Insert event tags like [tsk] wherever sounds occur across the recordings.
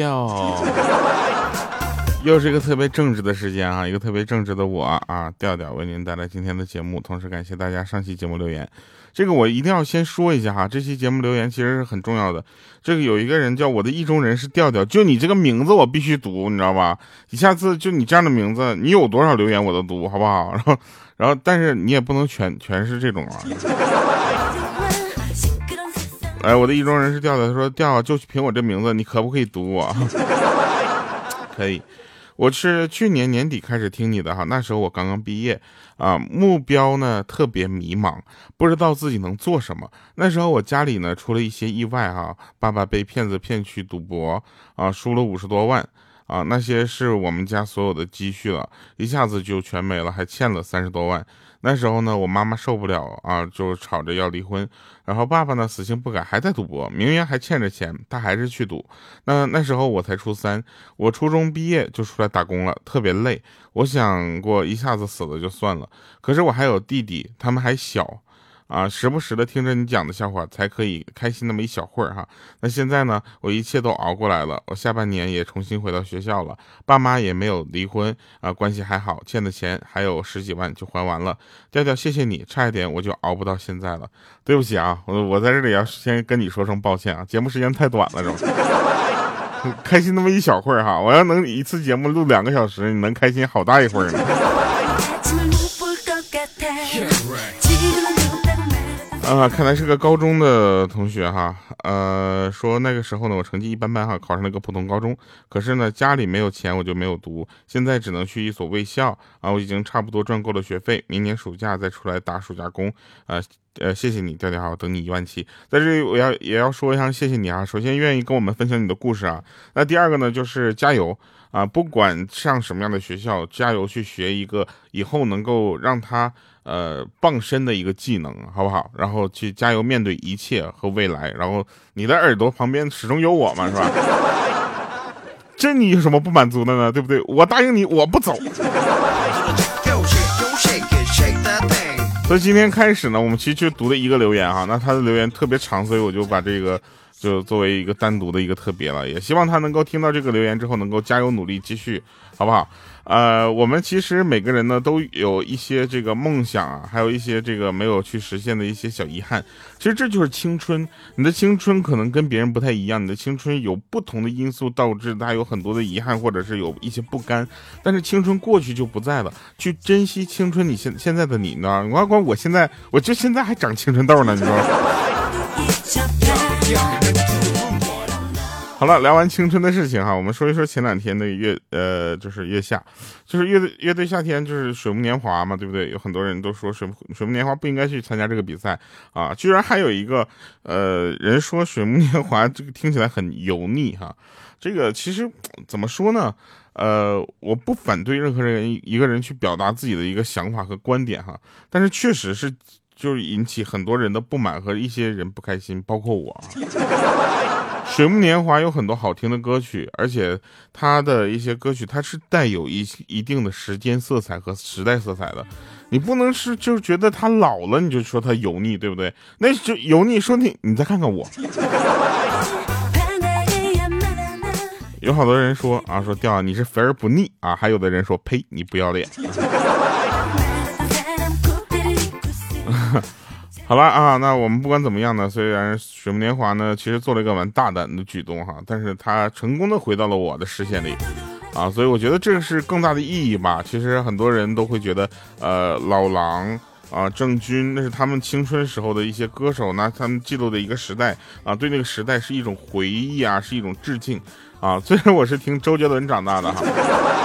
调。[laughs] 又是一个特别正直的时间啊，一个特别正直的我啊，调调为您带来今天的节目，同时感谢大家上期节目留言。这个我一定要先说一下哈，这期节目留言其实是很重要的。这个有一个人叫我的意中人是调调，就你这个名字我必须读，你知道吧？你下次就你这样的名字，你有多少留言我都读，好不好？然后，然后，但是你也不能全全是这种啊。哎，我的意中人是调调，他说调就凭我这名字，你可不可以读我？[laughs] 可以。我是去年年底开始听你的哈，那时候我刚刚毕业啊，目标呢特别迷茫，不知道自己能做什么。那时候我家里呢出了一些意外哈，爸爸被骗子骗去赌博啊，输了五十多万。啊，那些是我们家所有的积蓄了，一下子就全没了，还欠了三十多万。那时候呢，我妈妈受不了啊，就吵着要离婚。然后爸爸呢，死性不改，还在赌博，明明还欠着钱，他还是去赌。那那时候我才初三，我初中毕业就出来打工了，特别累。我想过一下子死了就算了，可是我还有弟弟，他们还小。啊，时不时的听着你讲的笑话，才可以开心那么一小会儿哈。那现在呢，我一切都熬过来了，我下半年也重新回到学校了，爸妈也没有离婚啊，关系还好，欠的钱还有十几万就还完了。调调，谢谢你，差一点我就熬不到现在了，对不起啊，我我在这里要先跟你说声抱歉啊，节目时间太短了，[laughs] 开心那么一小会儿哈，我要能一次节目录两个小时，你能开心好大一会儿呢。啊，看来是个高中的同学哈。呃，说那个时候呢，我成绩一般般哈，考上了个普通高中。可是呢，家里没有钱，我就没有读。现在只能去一所卫校啊。我已经差不多赚够了学费，明年暑假再出来打暑假工。啊呃，谢谢你，调调好，等你一万七。在这里我要也要说一下，谢谢你啊。首先愿意跟我们分享你的故事啊。那第二个呢，就是加油啊！不管上什么样的学校，加油去学一个以后能够让他。呃，傍身的一个技能，好不好？然后去加油，面对一切和未来。然后你的耳朵旁边始终有我嘛，是吧？[laughs] 这你有什么不满足的呢？对不对？我答应你，我不走。所以今天开始呢，我们其实就读了一个留言哈。那他的留言特别长，所以我就把这个就作为一个单独的一个特别了。也希望他能够听到这个留言之后，能够加油努力，继续，好不好？呃，我们其实每个人呢都有一些这个梦想啊，还有一些这个没有去实现的一些小遗憾。其实这就是青春，你的青春可能跟别人不太一样，你的青春有不同的因素导致它有很多的遗憾，或者是有一些不甘。但是青春过去就不在了，去珍惜青春。你现现在的你呢？我管我现在，我就现在还长青春痘呢，你说。好了，聊完青春的事情哈，我们说一说前两天的月呃，就是月下，就是乐队乐队夏天，就是水木年华嘛，对不对？有很多人都说水水木年华不应该去参加这个比赛啊，居然还有一个呃人说水木年华这个听起来很油腻哈，这个其实怎么说呢？呃，我不反对任何人一个人去表达自己的一个想法和观点哈，但是确实是就是引起很多人的不满和一些人不开心，包括我。水木年华有很多好听的歌曲，而且他的一些歌曲，它是带有一一定的时间色彩和时代色彩的。你不能是就是觉得他老了，你就说他油腻，对不对？那就油腻。说你，你再看看我。有好多人说啊，说调你是肥而不腻啊，还有的人说呸，你不要脸。[laughs] 好了啊，那我们不管怎么样呢，虽然水木年华呢，其实做了一个蛮大胆的举动哈，但是他成功的回到了我的视线里，啊，所以我觉得这个是更大的意义吧。其实很多人都会觉得，呃，老狼啊，郑钧，那是他们青春时候的一些歌手，那他们记录的一个时代啊，对那个时代是一种回忆啊，是一种致敬啊。虽然我是听周杰伦长大的哈，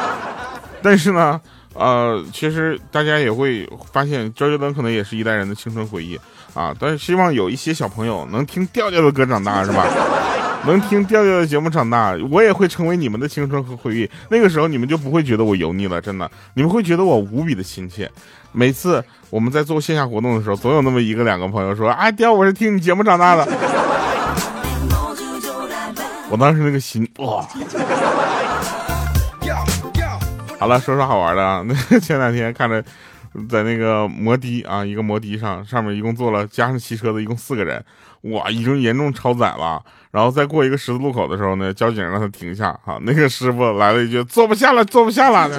[laughs] 但是呢。呃，其实大家也会发现，周杰伦可能也是一代人的青春回忆啊。但是希望有一些小朋友能听调调的歌长大，是吧？[laughs] 能听调调的节目长大，我也会成为你们的青春和回忆。那个时候你们就不会觉得我油腻了，真的，你们会觉得我无比的亲切。每次我们在做线下活动的时候，总有那么一个两个朋友说：“啊，调，我是听你节目长大的。”我当时那个心哇！好了，说说好玩的啊。那 [laughs] 前两天看着在那个摩的啊，一个摩的上，上面一共坐了加上骑车的一共四个人，哇，已经严重超载了。然后再过一个十字路口的时候呢，交警让他停下，啊，那个师傅来了一句：“坐不下了，坐不下了。[laughs] ”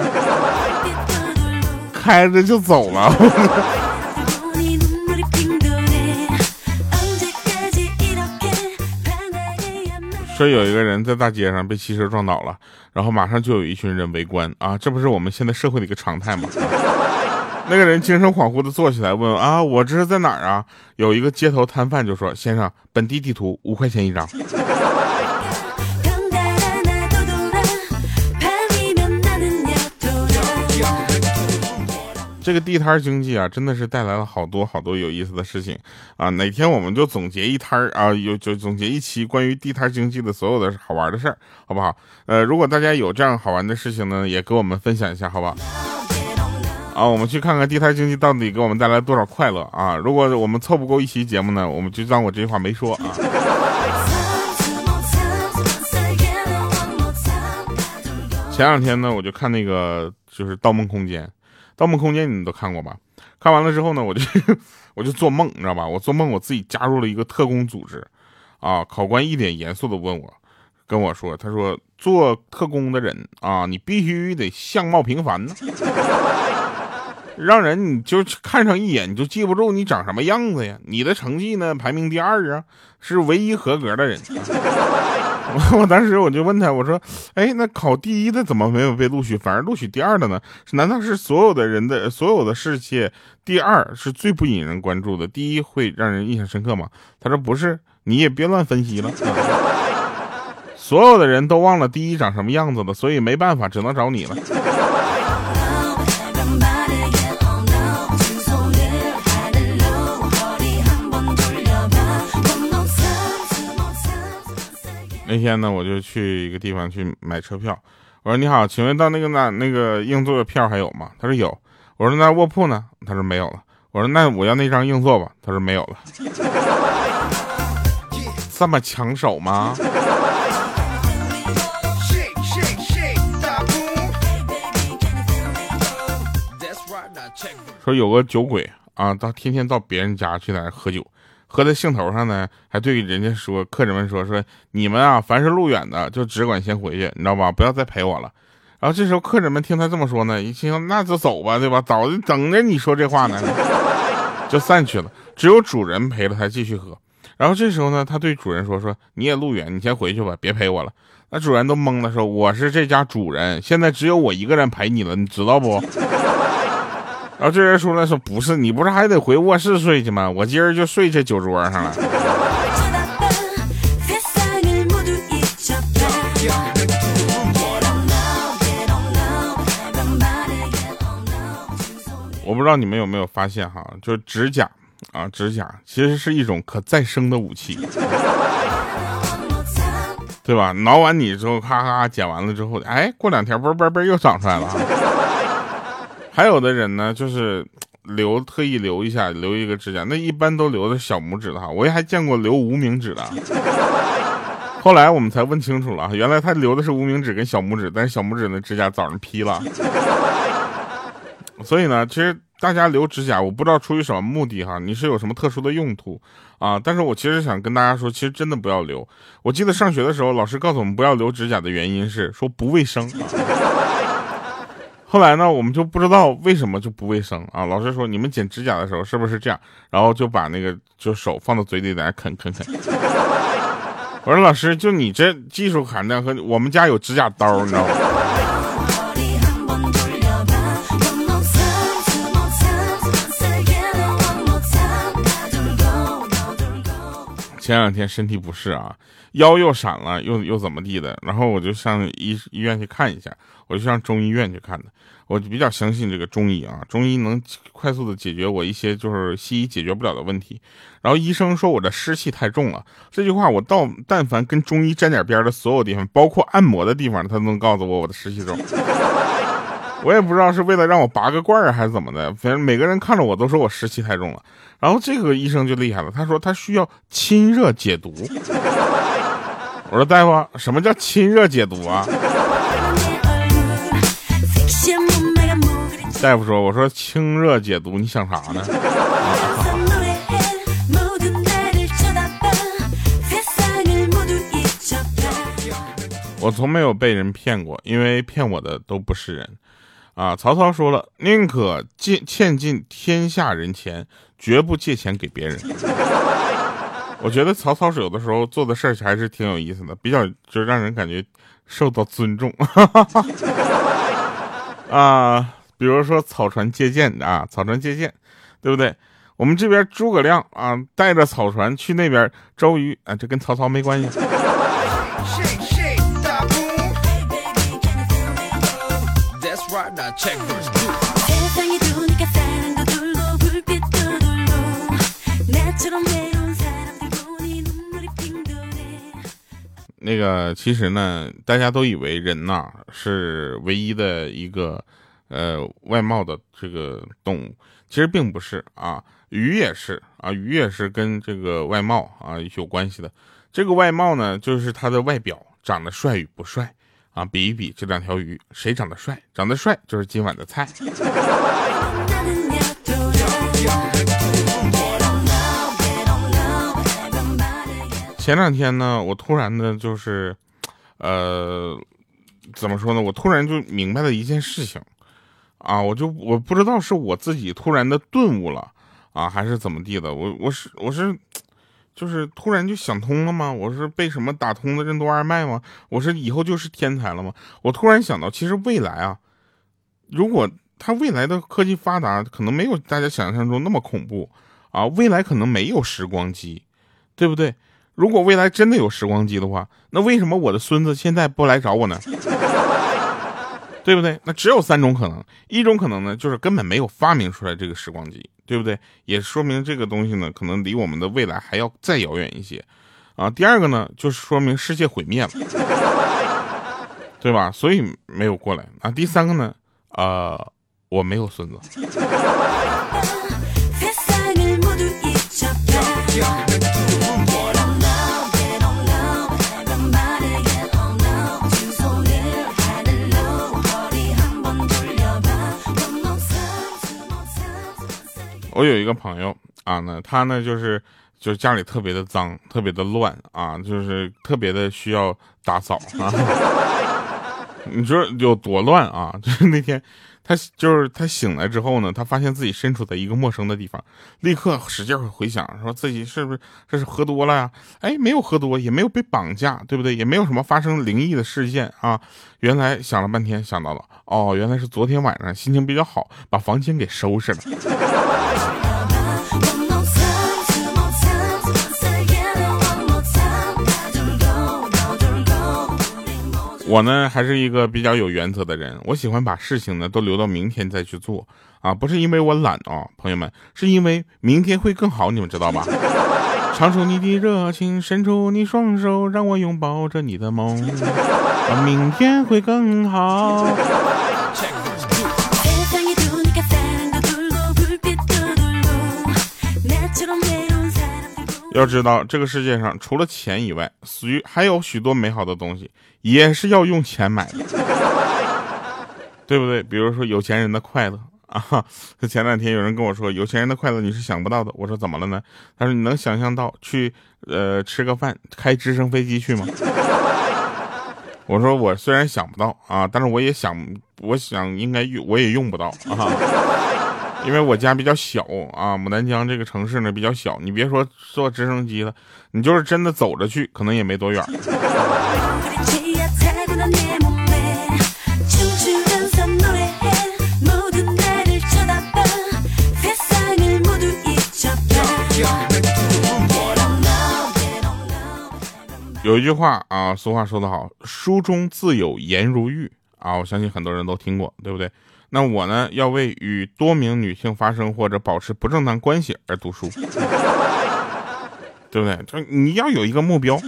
开着就走了。说有一个人在大街上被汽车撞倒了，然后马上就有一群人围观啊，这不是我们现在社会的一个常态吗？[laughs] 那个人精神恍惚的坐起来问啊，我这是在哪儿啊？有一个街头摊贩就说，先生，本地地图五块钱一张。这个地摊经济啊，真的是带来了好多好多有意思的事情啊！哪天我们就总结一摊儿啊，有就总结一期关于地摊经济的所有的好玩的事儿，好不好？呃，如果大家有这样好玩的事情呢，也给我们分享一下，好不好？啊，我们去看看地摊经济到底给我们带来多少快乐啊！如果我们凑不够一期节目呢，我们就当我这句话没说啊。前两天呢，我就看那个就是《盗梦空间》。《盗梦空间》你们都看过吧？看完了之后呢，我就我就做梦，你知道吧？我做梦，我自己加入了一个特工组织，啊！考官一脸严肃的问我，跟我说：“他说做特工的人啊，你必须得相貌平凡呢，[laughs] 让人你就看上一眼你就记不住你长什么样子呀。你的成绩呢排名第二啊，是唯一合格的人。” [laughs] 我当时我就问他，我说：“哎，那考第一的怎么没有被录取，反而录取第二的呢？难道是所有的人的所有的世界，第二是最不引人关注的，第一会让人印象深刻吗？”他说：“不是，你也别乱分析了。[laughs] 所有的人都忘了第一长什么样子了，所以没办法，只能找你了。”那天呢，我就去一个地方去买车票。我说：“你好，请问到那个那那个硬座的票还有吗？”他说：“有。”我说：“那卧铺呢？”他说：“没有了。”我说：“那我要那张硬座吧。”他说：“没有了。”这么抢手吗？说有个酒鬼啊，他天天到别人家去在那喝酒。喝在兴头上呢，还对人家说，客人们说说你们啊，凡是路远的就只管先回去，你知道吧？不要再陪我了。然后这时候客人们听他这么说呢，一听那就走吧，对吧？早就等着你说这话呢，就散去了。只有主人陪着他继续喝。然后这时候呢，他对主人说说你也路远，你先回去吧，别陪我了。那主人都懵了，说我是这家主人，现在只有我一个人陪你了，你知道不？然后这人说了说不是你不是还得回卧室睡去吗？我今儿就睡这酒桌上了。我不知道你们有没有发现哈，就是指甲啊，指甲其实是一种可再生的武器，对吧？挠完你之后，咔咔剪完了之后，哎，过两天嘣嘣嘣又长出来了。还有的人呢，就是 [tsk] 留特意留一下，留一个指甲，那一般都留的小拇指的哈。我也还见过留无名指的，[laughs] 后来我们才问清楚了，原来他留的是无名指跟小拇指，但是小拇指的指甲早上劈了。[laughs] 所以呢，其实大家留指甲，我不知道出于什么目的哈，你是有什么特殊的用途啊？但是我其实想跟大家说，其实真的不要留。我记得上学的时候，老师告诉我们不要留指甲的原因是说不卫生。后来呢，我们就不知道为什么就不卫生啊。老师说，你们剪指甲的时候是不是这样？然后就把那个就手放到嘴里在那啃啃啃。[laughs] 我说老师，就你这技术含量和我们家有指甲刀，你知道吗？前两天身体不适啊。腰又闪了，又又怎么地的？然后我就上医医院去看一下，我就上中医院去看的。我比较相信这个中医啊，中医能快速的解决我一些就是西医解决不了的问题。然后医生说我的湿气太重了，这句话我到但凡跟中医沾点边的所有地方，包括按摩的地方，他都能告诉我我的湿气重。[laughs] 我也不知道是为了让我拔个罐儿还是怎么的，反正每个人看着我都说我湿气太重了。然后这个医生就厉害了，他说他需要清热解毒。[laughs] 我说大夫，什么叫亲热解毒啊？[laughs] 大夫说：“我说清热解毒，你想啥呢？”我从没有被人骗过，因为骗我的都不是人。啊，曹操说了，宁可借欠尽天下人钱，绝不借钱给别人。[laughs] 我觉得曹操有的时候做的事儿还是挺有意思的，比较就让人感觉受到尊重。[laughs] 啊，比如说草船借箭啊，草船借箭，对不对？我们这边诸葛亮啊，带着草船去那边周瑜啊，这跟曹操没关系。那个其实呢，大家都以为人呐是唯一的一个呃外貌的这个动物，其实并不是啊，鱼也是啊，鱼也是跟这个外貌啊有关系的。这个外貌呢，就是它的外表长得帅与不帅。啊，比一比这两条鱼，谁长得帅？长得帅就是今晚的菜。前两天呢，我突然的就是，呃，怎么说呢？我突然就明白了一件事情，啊，我就我不知道是我自己突然的顿悟了，啊，还是怎么地的？我我是我是。就是突然就想通了吗？我是被什么打通的任督二脉吗？我是以后就是天才了吗？我突然想到，其实未来啊，如果它未来的科技发达，可能没有大家想象中那么恐怖啊。未来可能没有时光机，对不对？如果未来真的有时光机的话，那为什么我的孙子现在不来找我呢？[laughs] 对不对？那只有三种可能，一种可能呢，就是根本没有发明出来这个时光机，对不对？也说明这个东西呢，可能离我们的未来还要再遥远一些，啊。第二个呢，就是说明世界毁灭了，对吧？所以没有过来啊。第三个呢，呃，我没有孙子。[laughs] 我有一个朋友啊，那他呢就是就是家里特别的脏，特别的乱啊，就是特别的需要打扫啊。[laughs] 你说有多乱啊？[laughs] 就是那天他就是他醒来之后呢，他发现自己身处在一个陌生的地方，立刻使劲回想，说自己是不是这是喝多了呀？哎，没有喝多，也没有被绑架，对不对？也没有什么发生灵异的事件啊。原来想了半天想到了，哦，原来是昨天晚上心情比较好，把房间给收拾了。我呢还是一个比较有原则的人，我喜欢把事情呢都留到明天再去做啊，不是因为我懒啊，朋友们，是因为明天会更好，你们知道吧？[laughs] 唱出你的热情，伸出你双手，让我拥抱着你的梦，明天会更好。要知道，这个世界上除了钱以外，许还有许多美好的东西，也是要用钱买的，[laughs] 对不对？比如说有钱人的快乐啊。[laughs] 前两天有人跟我说，有钱人的快乐你是想不到的。我说怎么了呢？他说你能想象到去呃吃个饭，开直升飞机去吗？[laughs] 我说我虽然想不到啊，但是我也想，我想应该用，我也用不到啊。因为我家比较小啊，牡丹江这个城市呢比较小，你别说坐直升机了，你就是真的走着去，可能也没多远。有一句话啊，俗话说得好，书中自有颜如玉啊，我相信很多人都听过，对不对？那我呢，要为与多名女性发生或者保持不正当关系而读书，[laughs] 对不对？就你要有一个目标。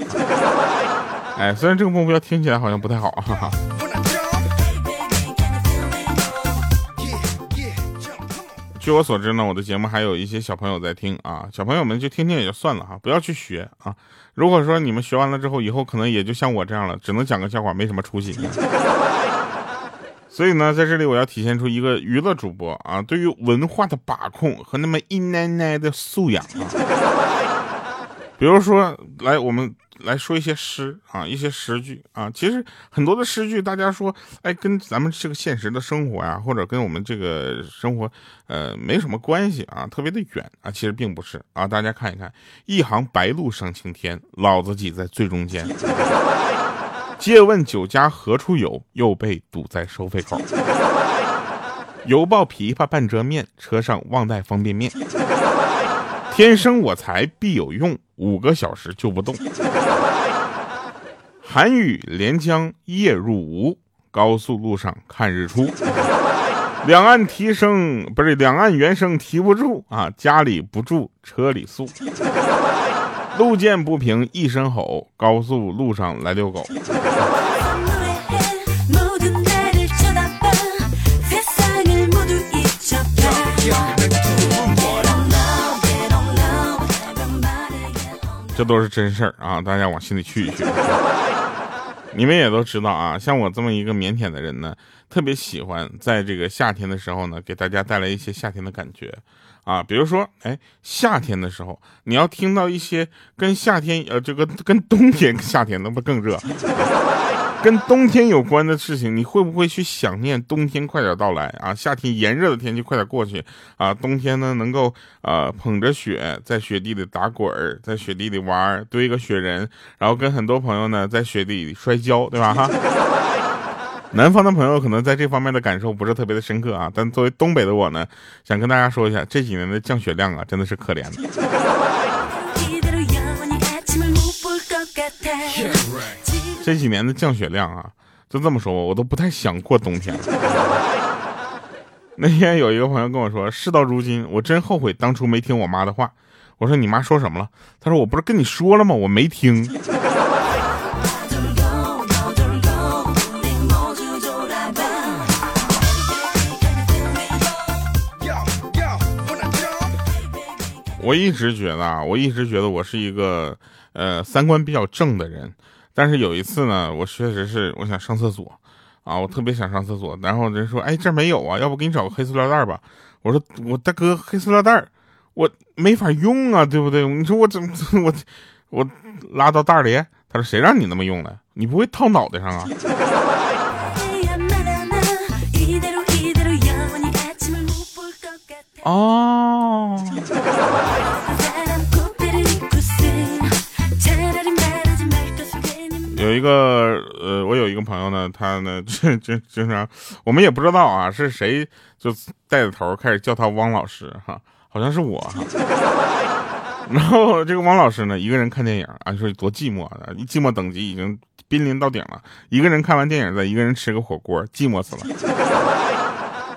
哎，虽然这个目标听起来好像不太好。哈哈。据我所知呢，我的节目还有一些小朋友在听啊，小朋友们就听听也就算了哈，不要去学啊。如果说你们学完了之后，以后可能也就像我这样了，只能讲个笑话，没什么出息。所以呢，在这里我要体现出一个娱乐主播啊，对于文化的把控和那么一奶奶的素养啊。比如说，来我们来说一些诗啊，一些诗句啊。其实很多的诗句，大家说，哎，跟咱们这个现实的生活呀，或者跟我们这个生活，呃，没什么关系啊，特别的远啊。其实并不是啊。大家看一看，一行白鹭上青天，老子挤在最中间。借问酒家何处有？又被堵在收费口。犹抱琵琶半遮面，车上忘带方便面。天生我材必有用，五个小时就不动。寒雨连江夜入吴，高速路上看日出。两岸提升不是两岸猿声啼不住啊，家里不住车里宿。路见不平一声吼，高速路上来遛狗。这都是真事儿啊，大家往心里去一去。你们也都知道啊，像我这么一个腼腆的人呢，特别喜欢在这个夏天的时候呢，给大家带来一些夏天的感觉啊。比如说，哎，夏天的时候，你要听到一些跟夏天呃，这个跟冬天、夏天那不更热？跟冬天有关的事情，你会不会去想念冬天快点到来啊？夏天炎热的天气快点过去啊！冬天呢，能够啊捧着雪在雪地里打滚，在雪地里玩，堆一个雪人，然后跟很多朋友呢在雪地里摔跤，对吧？哈。南方的朋友可能在这方面的感受不是特别的深刻啊，但作为东北的我呢，想跟大家说一下，这几年的降雪量啊，真的是可怜的。这几年的降雪量啊，就这么说吧，我都不太想过冬天。[laughs] 那天有一个朋友跟我说，事到如今，我真后悔当初没听我妈的话。我说你妈说什么了？她说我不是跟你说了吗？我没听。我一直觉得啊，我一直觉得我是一个呃三观比较正的人。但是有一次呢，我确实是我想上厕所，啊，我特别想上厕所，然后人说，哎，这没有啊，要不给你找个黑塑料袋吧？我说，我大哥，黑塑料袋我没法用啊，对不对？你说我怎么我我拉到袋里？他说，谁让你那么用的？你不会套脑袋上啊？哦。有一个呃，我有一个朋友呢，他呢，[laughs] 这这经常，我们也不知道啊，是谁就带着头开始叫他汪老师哈，好像是我。[laughs] 然后这个汪老师呢，一个人看电影啊，说多寂寞啊，寂寞等级已经濒临到顶了。一个人看完电影，再一个人吃个火锅，寂寞死了，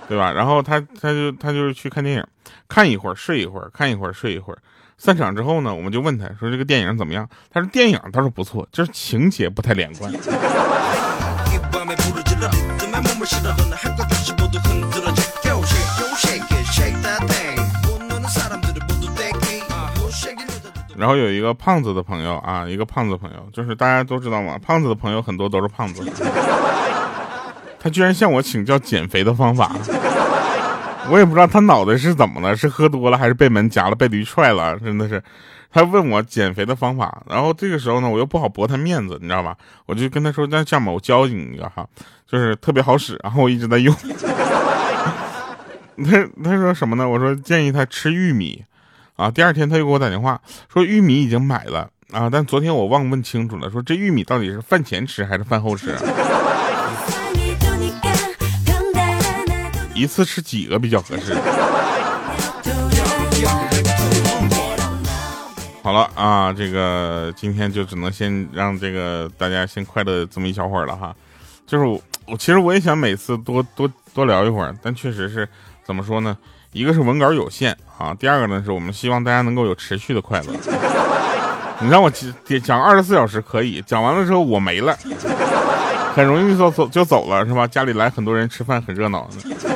对吧？然后他他就他就是去看电影，看一会儿睡一会儿，看一会儿睡一会儿。散场之后呢，我们就问他说：“这个电影怎么样？”他说：“电影倒是不错，就是情节不太连贯。”然后有一个胖子的朋友啊，一个胖子朋友，就是大家都知道嘛，胖子的朋友很多都是胖子。他居然向我请教减肥的方法。[laughs] 我也不知道他脑袋是怎么了，是喝多了还是被门夹了，被驴踹了？真的是，他问我减肥的方法，然后这个时候呢，我又不好驳他面子，你知道吧？我就跟他说：“那这样吧，我教你一个哈，就是特别好使，然后我一直在用。[laughs] ”他他说什么呢？我说建议他吃玉米啊。第二天他又给我打电话说玉米已经买了啊，但昨天我忘问清楚了，说这玉米到底是饭前吃还是饭后吃？一次吃几个比较合适？好了啊，这个今天就只能先让这个大家先快乐这么一小会儿了哈。就是我，其实我也想每次多多多聊一会儿，但确实是怎么说呢？一个是文稿有限啊，第二个呢是我们希望大家能够有持续的快乐。你让我讲讲二十四小时可以，讲完了之后我没了。很容易就走就走了是吧？家里来很多人吃饭很热闹的。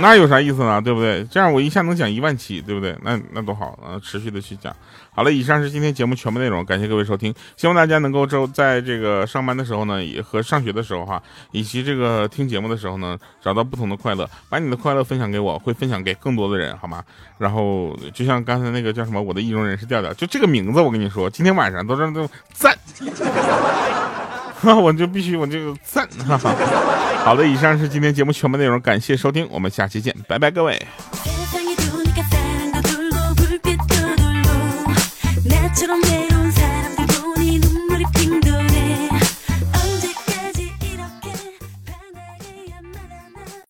那有啥意思呢？对不对？这样我一下能讲一万期，对不对？那那多好啊！持续的去讲。好了，以上是今天节目全部内容，感谢各位收听。希望大家能够周在这个上班的时候呢，也和上学的时候哈，以及这个听节目的时候呢，找到不同的快乐，把你的快乐分享给我，会分享给更多的人，好吗？然后就像刚才那个叫什么，我的意中人是调调，就这个名字，我跟你说，今天晚上都让都赞。[laughs] [laughs] 我就必须我就赞。[laughs] 好的，以上是今天节目全部内容，感谢收听，我们下期见，拜拜，各位。